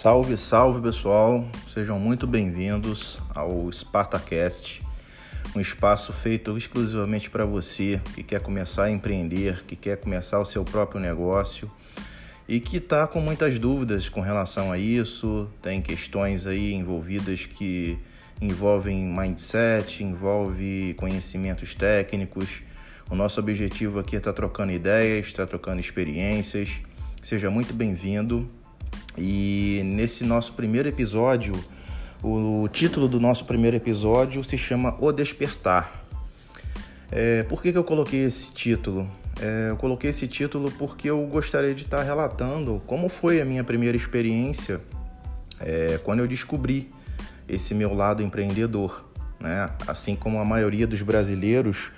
Salve, salve pessoal, sejam muito bem-vindos ao SpartaCast, um espaço feito exclusivamente para você que quer começar a empreender, que quer começar o seu próprio negócio e que está com muitas dúvidas com relação a isso, tem questões aí envolvidas que envolvem mindset, envolve conhecimentos técnicos. O nosso objetivo aqui é estar tá trocando ideias, estar tá trocando experiências. Seja muito bem-vindo. E nesse nosso primeiro episódio, o título do nosso primeiro episódio se chama O Despertar. É, por que, que eu coloquei esse título? É, eu coloquei esse título porque eu gostaria de estar relatando como foi a minha primeira experiência é, quando eu descobri esse meu lado empreendedor. Né? Assim como a maioria dos brasileiros,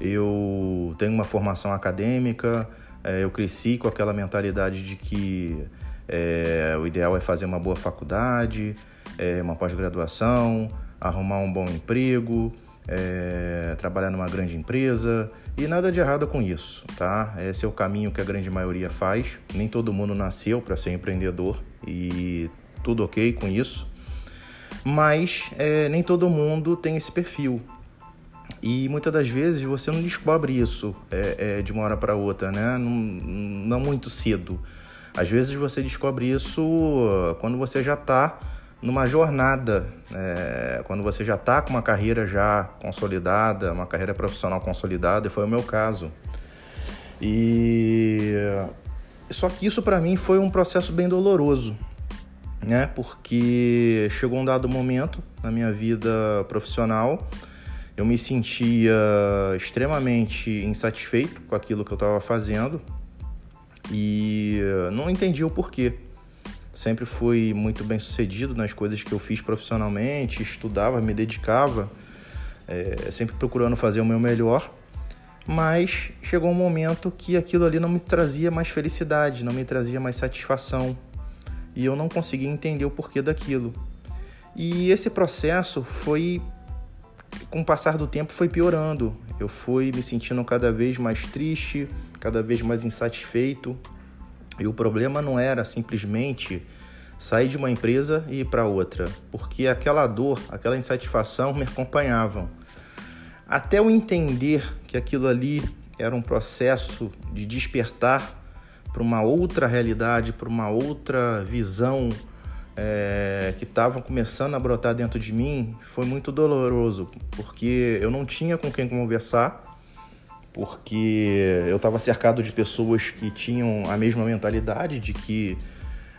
eu tenho uma formação acadêmica, é, eu cresci com aquela mentalidade de que é, o ideal é fazer uma boa faculdade, é, uma pós-graduação, arrumar um bom emprego, é, trabalhar numa grande empresa e nada de errado com isso, tá? Esse é o caminho que a grande maioria faz. Nem todo mundo nasceu para ser empreendedor e tudo ok com isso, mas é, nem todo mundo tem esse perfil. E muitas das vezes você não descobre isso é, é, de uma hora para outra, né? Não, não muito cedo. Às vezes você descobre isso quando você já está numa jornada, é, quando você já está com uma carreira já consolidada, uma carreira profissional consolidada, e foi o meu caso. E só que isso para mim foi um processo bem doloroso, né? Porque chegou um dado momento na minha vida profissional, eu me sentia extremamente insatisfeito com aquilo que eu estava fazendo, e não entendi o porquê. Sempre fui muito bem sucedido nas coisas que eu fiz profissionalmente, estudava, me dedicava, é, sempre procurando fazer o meu melhor, mas chegou um momento que aquilo ali não me trazia mais felicidade, não me trazia mais satisfação e eu não conseguia entender o porquê daquilo. E esse processo foi, com o passar do tempo, foi piorando. Eu fui me sentindo cada vez mais triste, cada vez mais insatisfeito. E o problema não era simplesmente sair de uma empresa e ir para outra, porque aquela dor, aquela insatisfação me acompanhavam. Até eu entender que aquilo ali era um processo de despertar para uma outra realidade, para uma outra visão é, que estava começando a brotar dentro de mim, foi muito doloroso, porque eu não tinha com quem conversar, porque eu estava cercado de pessoas que tinham a mesma mentalidade de que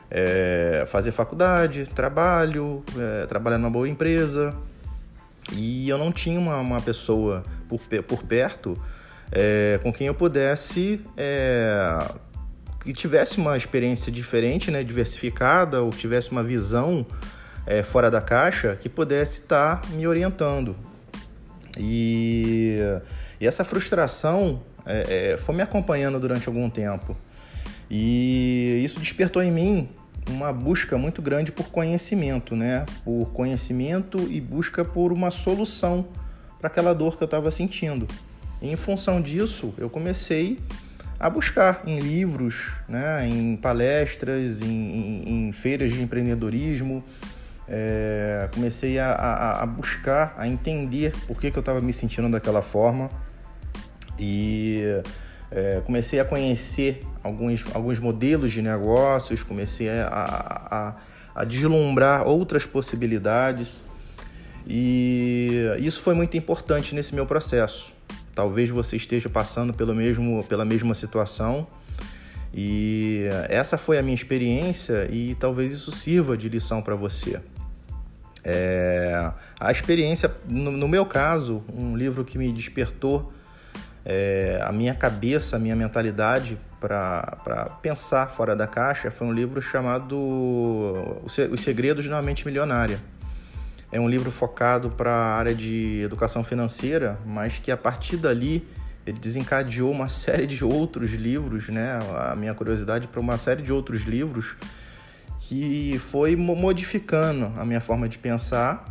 é, fazer faculdade, trabalho, é, trabalhar numa boa empresa. E eu não tinha uma, uma pessoa por, por perto é, com quem eu pudesse é, que tivesse uma experiência diferente, né, diversificada, ou tivesse uma visão é, fora da caixa que pudesse estar tá me orientando. E e essa frustração é, é, foi me acompanhando durante algum tempo. E isso despertou em mim uma busca muito grande por conhecimento, né? Por conhecimento e busca por uma solução para aquela dor que eu estava sentindo. E em função disso, eu comecei a buscar em livros, né? em palestras, em, em, em feiras de empreendedorismo. É, comecei a, a, a, buscar, a entender por que, que eu estava me sentindo daquela forma e é, comecei a conhecer alguns, alguns modelos de negócios, comecei a, a, a deslumbrar outras possibilidades e isso foi muito importante nesse meu processo. Talvez você esteja passando pelo mesmo, pela mesma situação e essa foi a minha experiência e talvez isso sirva de lição para você. É, a experiência, no, no, meu caso, um livro que me despertou é, a minha cabeça, a minha mentalidade para pensar fora da caixa foi um livro chamado Os Segredos de uma Mente Milionária. É um livro focado para a área de educação financeira, mas que a partir dali ele desencadeou uma série de outros livros, né? A minha curiosidade para uma série de outros livros que foi modificando a minha forma de pensar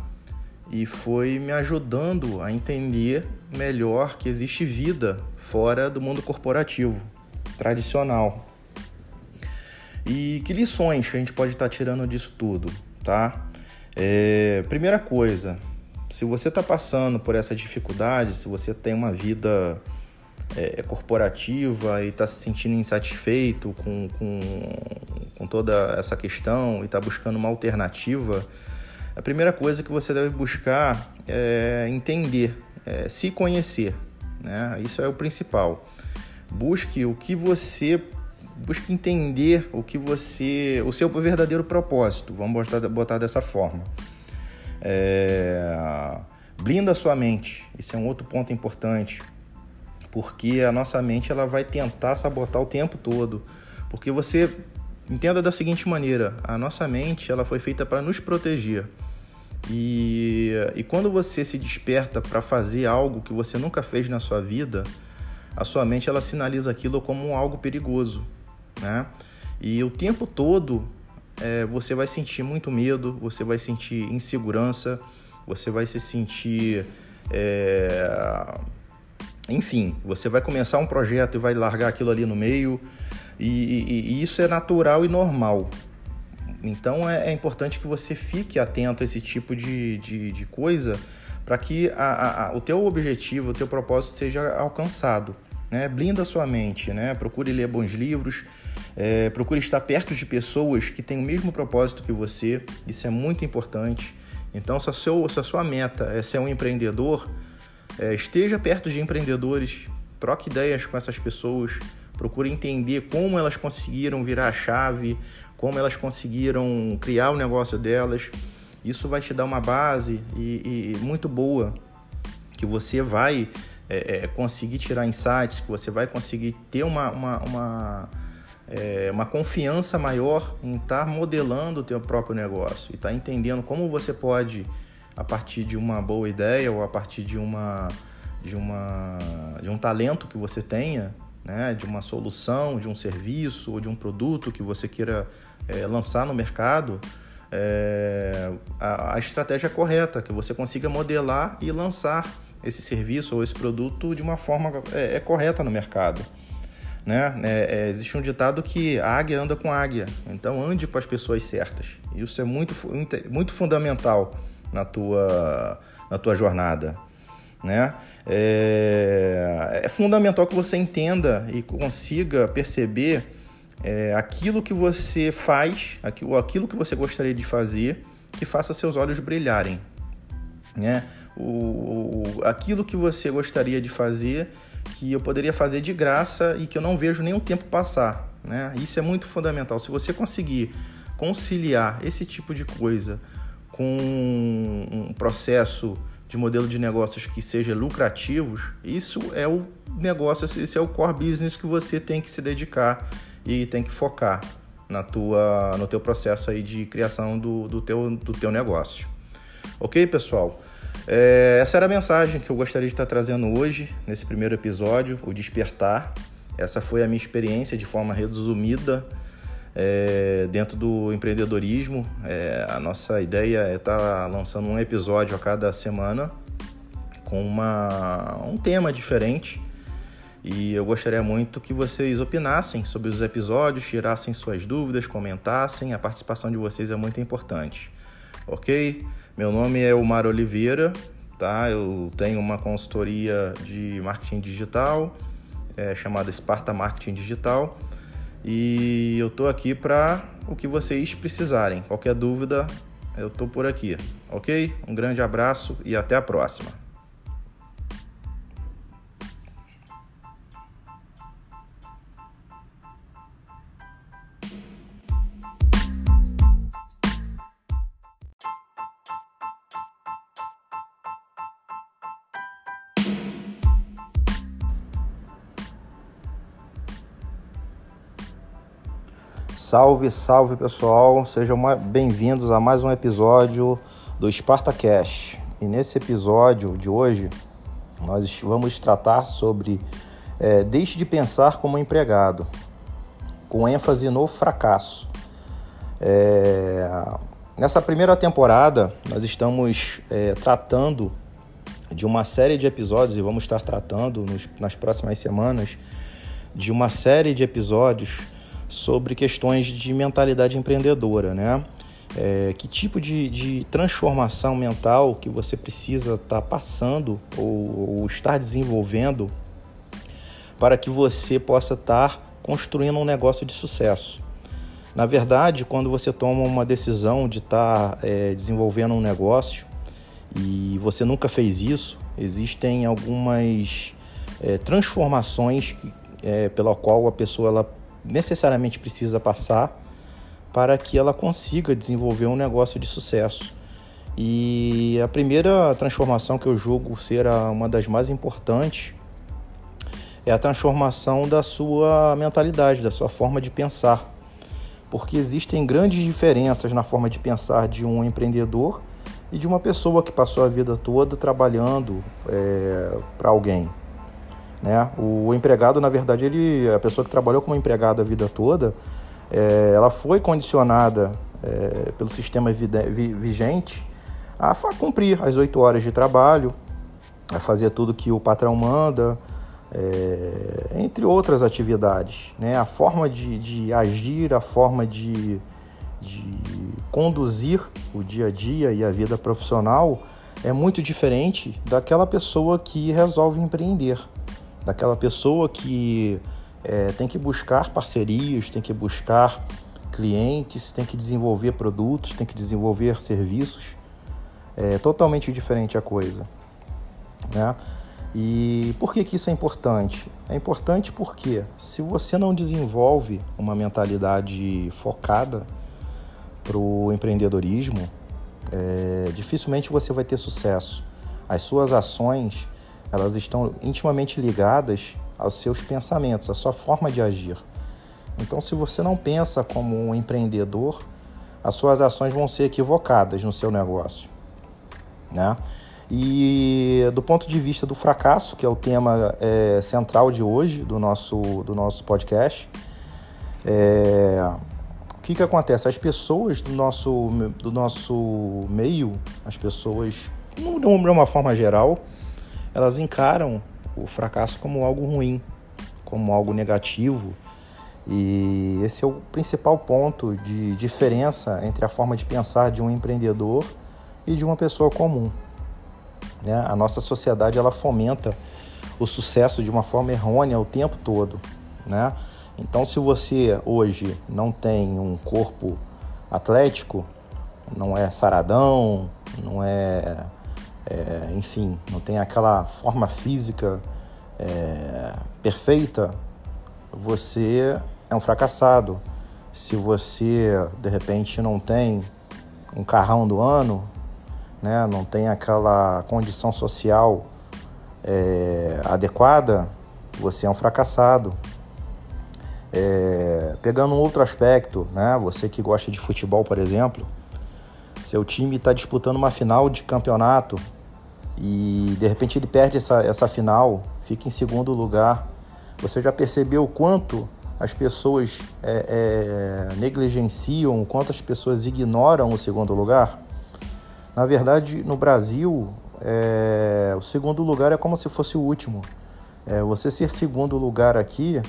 e foi me ajudando a entender melhor que existe vida fora do mundo corporativo tradicional. E que lições que a gente pode estar tá tirando disso tudo, tá? É, primeira coisa, se você está passando por essa dificuldade, se você tem uma vida é, é corporativa e está se sentindo insatisfeito com, com, com toda essa questão e está buscando uma alternativa, a primeira coisa que você deve buscar é entender, é se conhecer. Né? Isso é o principal. Busque o que você busque entender o que você, o seu verdadeiro propósito. Vamos botar, botar dessa forma. É, blinda a sua mente. Isso é um outro ponto importante, porque a nossa mente ela vai tentar sabotar o tempo todo, porque você entenda da seguinte maneira: a nossa mente ela foi feita para nos proteger. E, e quando você se desperta para fazer algo que você nunca fez na sua vida, a sua mente ela sinaliza aquilo como algo perigoso né? E o tempo todo é, você vai sentir muito medo, você vai sentir insegurança, você vai se sentir. É... Enfim, você vai começar um projeto e vai largar aquilo ali no meio, e, e, e isso é natural e normal. Então é, é, importante que você fique atento a esse tipo de, de, de coisa para que a, a, o teu objetivo, o teu propósito seja alcançado. Né? Blinda sua mente, né? procure ler bons livros, é, procure estar perto de pessoas que têm o mesmo propósito que você, isso é muito importante. Então, se a, se a sua meta é ser um empreendedor, é, esteja perto de empreendedores, troque ideias com essas pessoas, procure entender como elas conseguiram virar a chave, como elas conseguiram criar o negócio delas. Isso vai te dar uma base e, e muito boa que você vai é, é, conseguir tirar insights, que você vai conseguir ter uma, uma, uma é, uma confiança maior em estar modelando o teu próprio negócio e estar entendendo como você pode, a partir de uma boa ideia ou a partir de, uma, de, uma, de um talento que você tenha, né, de uma solução, de um serviço ou de um produto que você queira é, lançar no mercado, é, a, a estratégia correta, que você consiga modelar e lançar esse serviço ou esse produto de uma forma é, é correta no mercado. Né? É, é, existe um ditado que a águia anda com a águia, então ande com as pessoas certas. Isso é muito, muito fundamental na tua, na tua jornada. Né? É, é fundamental que você entenda e consiga perceber é, aquilo que você faz, aquilo, aquilo que você gostaria de fazer, que faça seus olhos brilharem. Né? O, o, aquilo que você gostaria de fazer que eu poderia fazer de graça e que eu não vejo nenhum tempo passar. Né? Isso é muito fundamental. Se você conseguir conciliar esse tipo de coisa com um processo de modelo de negócios que seja lucrativos, isso é o negócio, esse é o core business que você tem que se dedicar e tem que focar na tua, no teu processo aí de criação do, do, teu, do teu negócio. Ok, pessoal? É, essa era a mensagem que eu gostaria de estar trazendo hoje, nesse primeiro episódio, o despertar. Essa foi a minha experiência de forma resumida é, dentro do empreendedorismo. É, a nossa ideia é estar lançando um episódio a cada semana com uma, um tema diferente. E eu gostaria muito que vocês opinassem sobre os episódios, tirassem suas dúvidas, comentassem. A participação de vocês é muito importante. Ok? Meu nome é Omar Oliveira, tá? Eu tenho uma consultoria de marketing digital é, chamada Sparta Marketing Digital e eu tô aqui para o que vocês precisarem. Qualquer dúvida, eu tô por aqui, ok? Um grande abraço e até a próxima. Salve, salve pessoal, sejam bem-vindos a mais um episódio do SpartaCast. E nesse episódio de hoje, nós vamos tratar sobre é, Deixe de pensar como empregado, com ênfase no fracasso. É, nessa primeira temporada, nós estamos é, tratando de uma série de episódios e vamos estar tratando nos, nas próximas semanas de uma série de episódios sobre questões de mentalidade empreendedora, né? É, que tipo de, de, transformação mental que você precisa estar tá passando ou, ou, estar desenvolvendo para que você possa estar tá construindo um negócio de sucesso. Na verdade, quando você toma uma decisão de estar tá, é, desenvolvendo um negócio e você nunca fez isso, existem algumas é, transformações é, pela qual a pessoa ela necessariamente precisa passar para que ela consiga desenvolver um negócio de sucesso. E a primeira transformação que eu julgo ser uma das mais importantes é a transformação da sua mentalidade, da sua forma de pensar. Porque existem grandes diferenças na forma de pensar de um empreendedor e de uma pessoa que passou a vida toda trabalhando é, para alguém. Né? O empregado, na verdade, ele, a pessoa que trabalhou como empregado a vida toda, é, ela foi condicionada é, pelo sistema vigente a cumprir as oito horas de trabalho, a fazer tudo que o patrão manda, é, entre outras atividades. Né? A forma de, de agir, a forma de, de conduzir o dia a dia e a vida profissional é muito diferente daquela pessoa que resolve empreender daquela pessoa que é, tem que buscar parcerias, tem que buscar clientes, tem que desenvolver produtos, tem que desenvolver serviços. É totalmente diferente a coisa. Né? E por que, que isso é importante? É importante porque se você não desenvolve uma mentalidade focada para o empreendedorismo, é, dificilmente você vai ter sucesso. As suas ações elas estão intimamente ligadas aos seus pensamentos, à sua forma de agir. Então, se você não pensa como um empreendedor, as suas ações vão ser equivocadas no seu negócio. Né? E do ponto de vista do fracasso, que é o tema é, central de hoje do nosso, do nosso podcast, é, o que, que acontece? As pessoas do nosso, do nosso meio, as pessoas, de uma forma geral, elas encaram o fracasso como algo ruim, como algo negativo. E esse é o principal ponto de diferença entre a forma de pensar de um empreendedor e de uma pessoa comum. Né? A nossa sociedade ela fomenta o sucesso de uma forma errônea o tempo todo. Né? Então, se você hoje não tem um corpo atlético, não é saradão, não é é, enfim, não tem aquela forma física é, perfeita, você é um fracassado. Se você de repente não tem um carrão do ano, né, não tem aquela condição social é, adequada, você é um fracassado. É, pegando um outro aspecto, né, você que gosta de futebol, por exemplo, seu time está disputando uma final de campeonato e de repente ele perde essa, essa final, fica em segundo lugar. Você já percebeu o quanto as pessoas é, é, negligenciam, o quanto as pessoas ignoram o segundo lugar? Na verdade, no Brasil, é, o segundo lugar é como se fosse o último. É, você ser segundo lugar aqui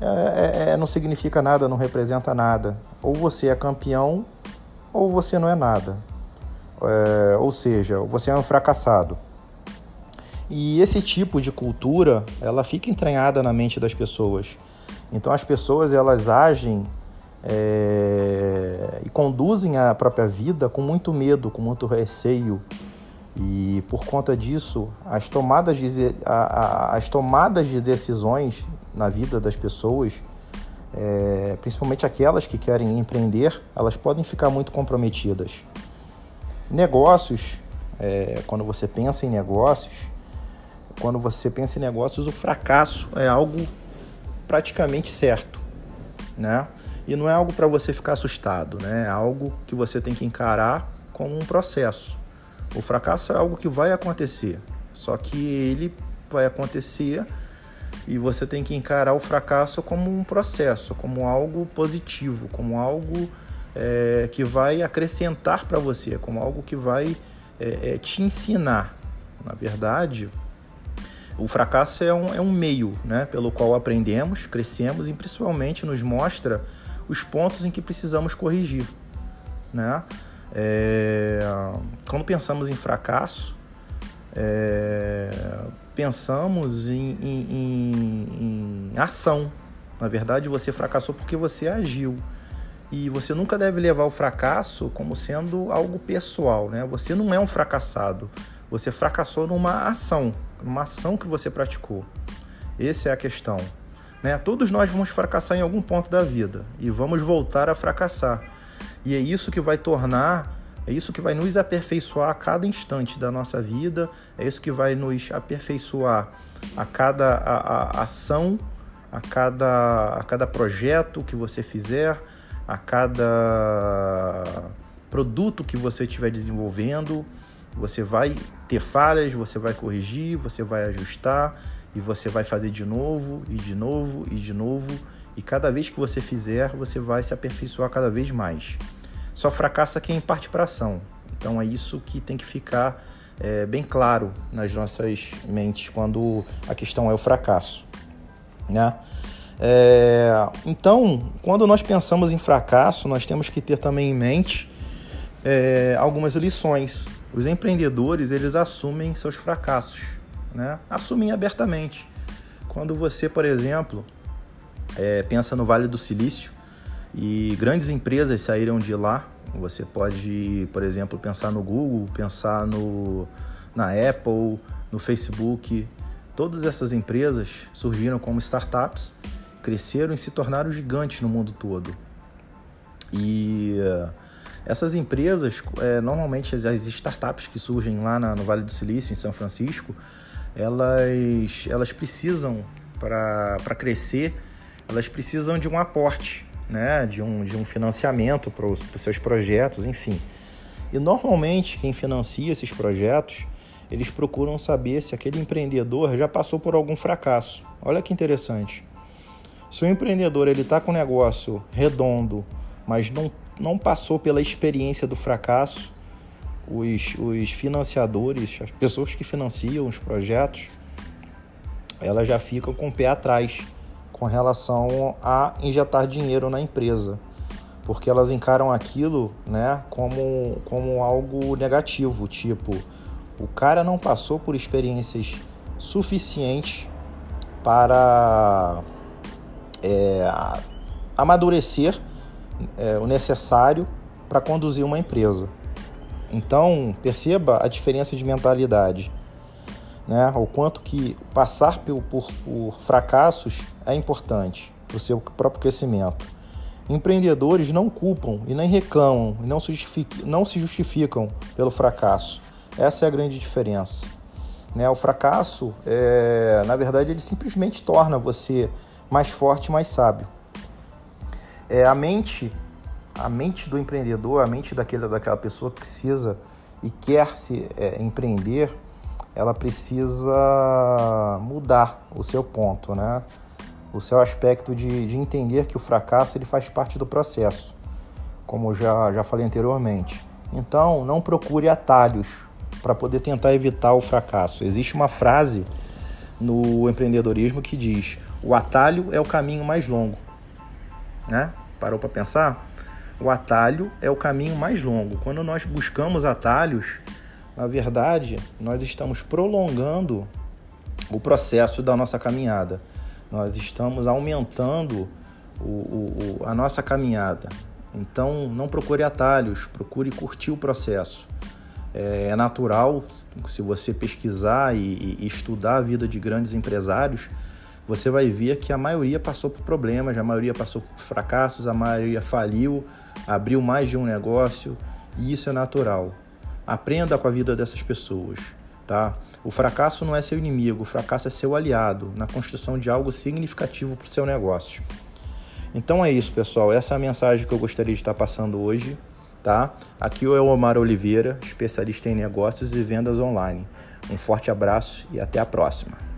é, é, não significa nada, não representa nada. Ou você é campeão ou você não é nada. É, ou seja, você é um fracassado. E esse tipo de cultura, ela fica entranhada na mente das pessoas. Então as pessoas elas agem é, e conduzem a própria vida com muito medo, com muito receio. E por conta disso, as tomadas de, a, a, as tomadas de decisões na vida das pessoas é, principalmente aquelas que querem empreender, elas podem ficar muito comprometidas. Negócios, é, quando você pensa em negócios, quando você pensa em negócios, o fracasso é algo praticamente certo, né? E não é algo para você ficar assustado, né? É algo que você tem que encarar como um processo. O fracasso é algo que vai acontecer, só que ele vai acontecer e você tem que encarar o fracasso como um processo, como algo positivo, como algo é, que vai acrescentar para você, como algo que vai é, é, te ensinar. Na verdade, O fracasso é um, é um meio né, pelo qual aprendemos, crescemos e principalmente nos mostra os pontos em que precisamos corrigir. Né? É, quando pensamos em fracasso, é, pensamos em, em, em, em ação. Na verdade, você fracassou porque você agiu. E você nunca deve levar o fracasso como sendo algo pessoal, né? Você não é um fracassado. Você fracassou numa ação, numa ação que você praticou. Essa é a questão. Né? Todos nós vamos fracassar em algum ponto da vida e vamos voltar a fracassar. E é isso que vai tornar, é isso que vai nos aperfeiçoar a cada instante da nossa vida, é isso que vai nos aperfeiçoar a cada a, a ação, a cada, a cada projeto que você fizer, a cada produto que você estiver desenvolvendo. Você vai ter falhas, você vai corrigir, você vai ajustar e você vai fazer de novo e de novo e de novo. E cada vez que você fizer, você vai se aperfeiçoar cada vez mais. Só fracassa quem parte para ação. Então é isso que tem que ficar é, bem claro nas nossas mentes quando a questão é o fracasso. Né? É, então, quando nós pensamos em fracasso, nós temos que ter também em mente é, algumas lições. Os empreendedores eles assumem seus fracassos né? assumem abertamente. Quando você, por exemplo, é, pensa no Vale do Silício e grandes empresas saíram de lá, você pode, por exemplo, pensar no Google, pensar no, na Apple, no Facebook. Todas essas empresas surgiram como startups, cresceram e se tornaram gigantes no mundo todo. E essas empresas, é, normalmente as, as, startups que surgem lá na, no Vale do Silício, em São Francisco, elas, elas precisam, para crescer, elas precisam de um aporte, né? de, um, de um financiamento para os seus projetos, enfim. E normalmente quem financia esses projetos, eles procuram saber se aquele empreendedor já passou por algum fracasso. Olha que interessante. Se o empreendedor ele está com um negócio redondo, mas não, não passou pela experiência do fracasso, os, os financiadores, as pessoas que financiam os projetos, elas já ficam com o pé atrás com relação a injetar dinheiro na empresa, porque elas encaram aquilo né, como, como algo negativo, tipo, o cara não passou por experiências suficientes para é, amadurecer é, o necessário para conduzir uma empresa. Então, perceba a diferença de mentalidade, né? O quanto que passar por, por, por fracassos é importante para o seu próprio crescimento. Empreendedores não culpam e nem reclamam e não se, justificam, não se justificam pelo fracasso. Essa é a grande diferença. Né? O fracasso, é, na verdade, ele simplesmente torna você mais forte, mais sábio. É, a mente a mente do empreendedor, a mente daquele, daquela pessoa que precisa e quer se é, empreender, ela precisa mudar o seu ponto, né? O seu aspecto de, de entender que o fracasso ele faz parte do processo, como já, já falei anteriormente. Então, não procure atalhos para poder tentar evitar o fracasso. Existe uma frase no empreendedorismo que diz: o atalho é o caminho mais longo. Né? Parou para pensar? o atalho é o caminho mais longo. Quando nós buscamos atalhos, na verdade, nós estamos prolongando o processo da nossa caminhada. Nós estamos aumentando o, o, o, a nossa caminhada. Então, não procure atalhos, procure curtir o processo. É, é natural, se você pesquisar e, e estudar a vida de grandes empresários, você vai ver que a maioria passou por problemas, a maioria passou por fracassos, a maioria faliu, abriu mais de um negócio e isso é natural. Aprenda com a vida dessas pessoas, tá? O fracasso não é seu inimigo, o fracasso é seu aliado na construção de algo significativo para o seu negócio. Então é isso, pessoal. Essa é a mensagem que eu gostaria de estar passando hoje, tá? Aqui é o Omar Oliveira, especialista em negócios e vendas online. Um forte abraço e até a próxima.